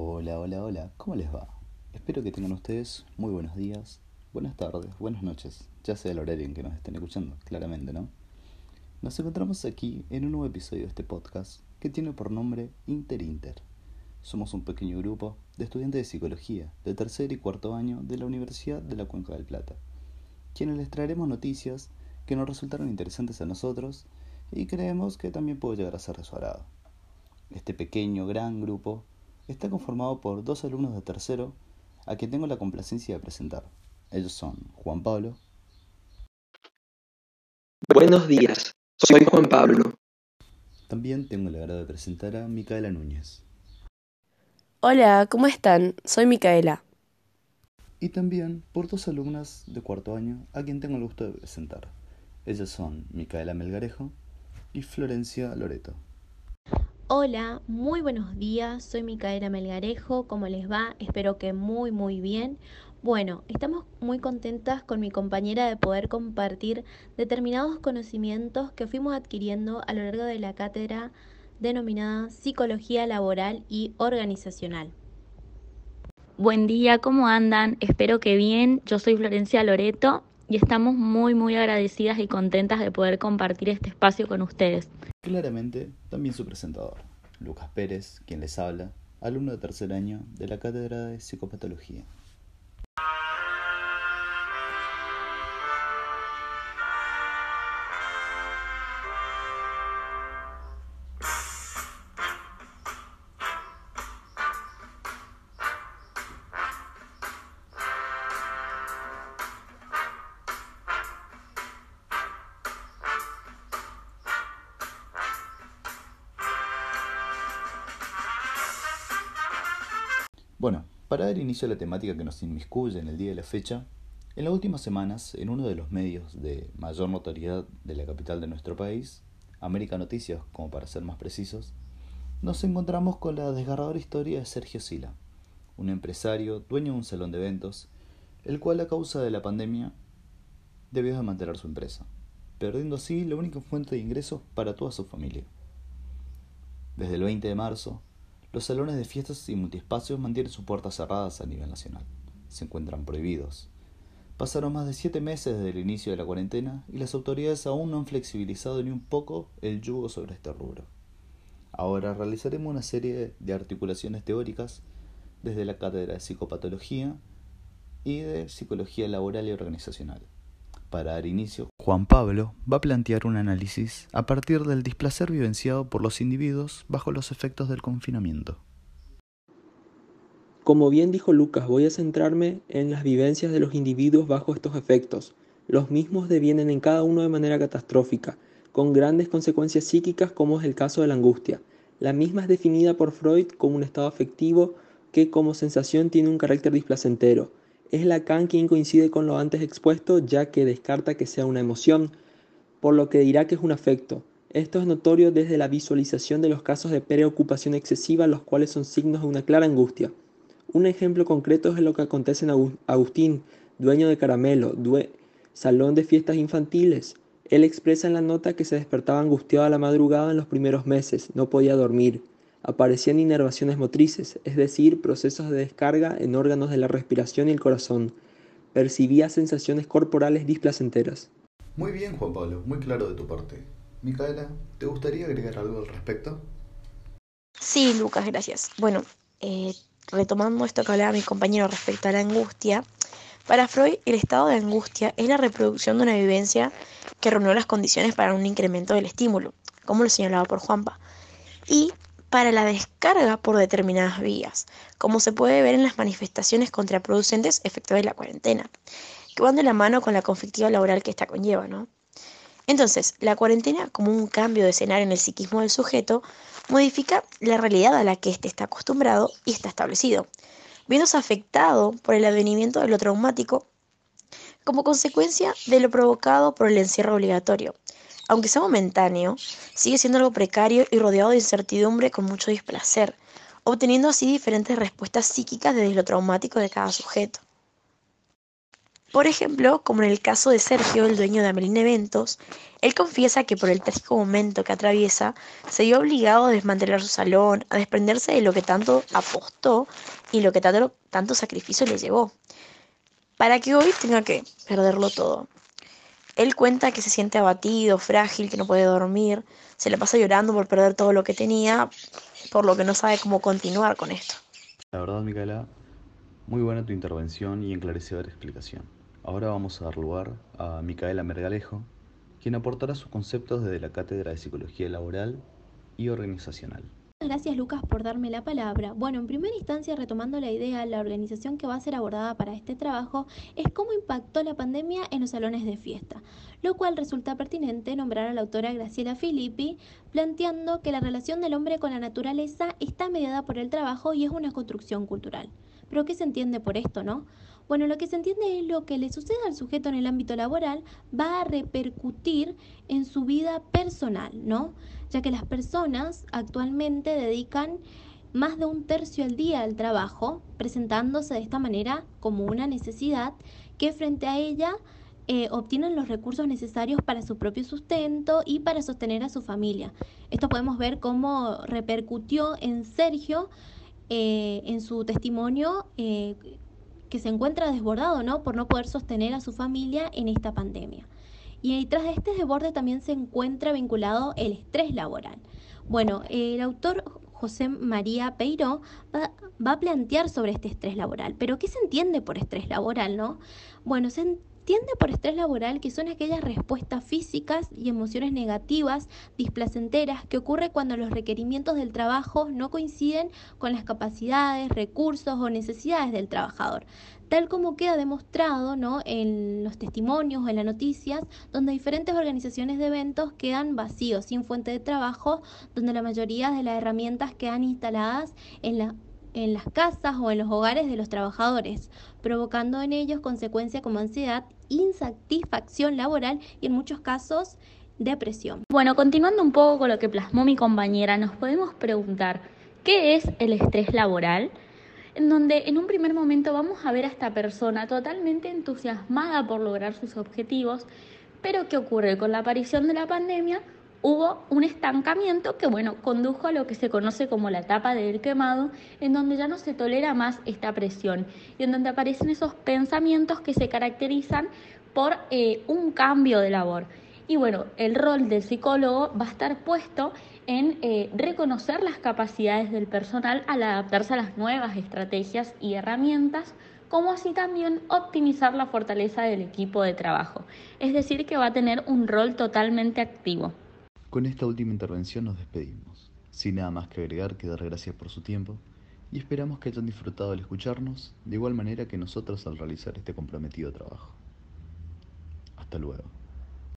Hola, hola, hola, ¿cómo les va? Espero que tengan ustedes muy buenos días, buenas tardes, buenas noches, ya sea el horario en que nos estén escuchando, claramente, ¿no? Nos encontramos aquí en un nuevo episodio de este podcast que tiene por nombre Inter Inter. Somos un pequeño grupo de estudiantes de psicología de tercer y cuarto año de la Universidad de la Cuenca del Plata, quienes les traeremos noticias que nos resultaron interesantes a nosotros y creemos que también puede llegar a ser de su agrado. Este pequeño, gran grupo está conformado por dos alumnos de tercero a quien tengo la complacencia de presentar. Ellos son Juan Pablo. Buenos días, soy Juan Pablo. También tengo el agrado de presentar a Micaela Núñez. Hola, ¿cómo están? Soy Micaela. Y también por dos alumnas de cuarto año a quien tengo el gusto de presentar. Ellas son Micaela Melgarejo y Florencia Loreto. Hola, muy buenos días, soy Micaela Melgarejo, ¿cómo les va? Espero que muy muy bien. Bueno, estamos muy contentas con mi compañera de poder compartir determinados conocimientos que fuimos adquiriendo a lo largo de la cátedra denominada Psicología Laboral y Organizacional. Buen día, ¿cómo andan? Espero que bien. Yo soy Florencia Loreto y estamos muy muy agradecidas y contentas de poder compartir este espacio con ustedes. Claramente, también su presentador, Lucas Pérez, quien les habla, alumno de tercer año de la Cátedra de Psicopatología. Para dar inicio a la temática que nos inmiscuye en el día de la fecha, en las últimas semanas, en uno de los medios de mayor notoriedad de la capital de nuestro país, América Noticias, como para ser más precisos, nos encontramos con la desgarradora historia de Sergio Sila, un empresario dueño de un salón de eventos, el cual a causa de la pandemia debió de mantener su empresa, perdiendo así la única fuente de ingresos para toda su familia. Desde el 20 de marzo, los salones de fiestas y multiespacios mantienen sus puertas cerradas a nivel nacional. Se encuentran prohibidos. Pasaron más de siete meses desde el inicio de la cuarentena y las autoridades aún no han flexibilizado ni un poco el yugo sobre este rubro. Ahora realizaremos una serie de articulaciones teóricas desde la cátedra de psicopatología y de psicología laboral y organizacional. Para dar inicio, Juan Pablo va a plantear un análisis a partir del displacer vivenciado por los individuos bajo los efectos del confinamiento. Como bien dijo Lucas, voy a centrarme en las vivencias de los individuos bajo estos efectos. Los mismos devienen en cada uno de manera catastrófica, con grandes consecuencias psíquicas como es el caso de la angustia. La misma es definida por Freud como un estado afectivo que como sensación tiene un carácter displacentero es Lacan quien coincide con lo antes expuesto, ya que descarta que sea una emoción, por lo que dirá que es un afecto. Esto es notorio desde la visualización de los casos de preocupación excesiva, los cuales son signos de una clara angustia. Un ejemplo concreto es lo que acontece en Agustín, dueño de Caramelo, salón de fiestas infantiles. Él expresa en la nota que se despertaba angustiado a la madrugada en los primeros meses, no podía dormir aparecían inervaciones motrices, es decir, procesos de descarga en órganos de la respiración y el corazón. Percibía sensaciones corporales displacenteras. Muy bien, Juan Pablo, muy claro de tu parte. Micaela, ¿te gustaría agregar algo al respecto? Sí, Lucas, gracias. Bueno, eh, retomando esto que hablaba mi compañero respecto a la angustia, para Freud el estado de angustia es la reproducción de una vivencia que reunió las condiciones para un incremento del estímulo, como lo señalaba por Juanpa. Y para la descarga por determinadas vías, como se puede ver en las manifestaciones contraproducentes efecto de la cuarentena, que van de la mano con la conflictiva laboral que esta conlleva, ¿no? Entonces, la cuarentena, como un cambio de escenario en el psiquismo del sujeto, modifica la realidad a la que éste está acostumbrado y está establecido, viéndose afectado por el advenimiento de lo traumático como consecuencia de lo provocado por el encierro obligatorio, aunque sea momentáneo, sigue siendo algo precario y rodeado de incertidumbre con mucho displacer, obteniendo así diferentes respuestas psíquicas desde lo traumático de cada sujeto. Por ejemplo, como en el caso de Sergio, el dueño de Amelín Eventos, él confiesa que por el trágico momento que atraviesa, se vio obligado a desmantelar su salón, a desprenderse de lo que tanto apostó y lo que tanto, tanto sacrificio le llevó, para que hoy tenga que perderlo todo. Él cuenta que se siente abatido, frágil, que no puede dormir, se le pasa llorando por perder todo lo que tenía, por lo que no sabe cómo continuar con esto. La verdad, Micaela, muy buena tu intervención y enclarecedora explicación. Ahora vamos a dar lugar a Micaela Mergalejo, quien aportará sus conceptos desde la Cátedra de Psicología Laboral y Organizacional. Gracias Lucas por darme la palabra. Bueno, en primera instancia, retomando la idea, la organización que va a ser abordada para este trabajo es cómo impactó la pandemia en los salones de fiesta, lo cual resulta pertinente nombrar a la autora Graciela Filippi, planteando que la relación del hombre con la naturaleza está mediada por el trabajo y es una construcción cultural. Pero ¿qué se entiende por esto, no? Bueno, lo que se entiende es lo que le sucede al sujeto en el ámbito laboral va a repercutir en su vida personal, ¿no? Ya que las personas actualmente dedican más de un tercio al día al trabajo, presentándose de esta manera como una necesidad que frente a ella eh, obtienen los recursos necesarios para su propio sustento y para sostener a su familia. Esto podemos ver cómo repercutió en Sergio eh, en su testimonio eh, que se encuentra desbordado, ¿no? Por no poder sostener a su familia en esta pandemia. Y detrás de este desborde también se encuentra vinculado el estrés laboral. Bueno, el autor José María Peiro va, a plantear sobre este estrés laboral. Pero ¿qué se entiende por estrés laboral, no? Bueno, se, entiende por estrés laboral que son aquellas respuestas físicas y emociones negativas, displacenteras, que ocurre cuando los requerimientos del trabajo no coinciden con las capacidades, recursos o necesidades del trabajador tal como queda demostrado ¿no? en los testimonios o en las noticias, donde diferentes organizaciones de eventos quedan vacíos, sin fuente de trabajo, donde la mayoría de las herramientas quedan instaladas en la en las casas o en los hogares de los trabajadores, provocando en ellos consecuencias como ansiedad, insatisfacción laboral y en muchos casos depresión. Bueno, continuando un poco con lo que plasmó mi compañera, nos podemos preguntar, ¿qué es el estrés laboral? En donde en un primer momento vamos a ver a esta persona totalmente entusiasmada por lograr sus objetivos, pero ¿qué ocurre con la aparición de la pandemia? Hubo un estancamiento que, bueno, condujo a lo que se conoce como la etapa del quemado, en donde ya no se tolera más esta presión y en donde aparecen esos pensamientos que se caracterizan por eh, un cambio de labor. Y bueno, el rol del psicólogo va a estar puesto en eh, reconocer las capacidades del personal al adaptarse a las nuevas estrategias y herramientas, como así también optimizar la fortaleza del equipo de trabajo. Es decir, que va a tener un rol totalmente activo. Con esta última intervención nos despedimos, sin nada más que agregar que dar gracias por su tiempo y esperamos que hayan disfrutado al escucharnos de igual manera que nosotros al realizar este comprometido trabajo. Hasta luego.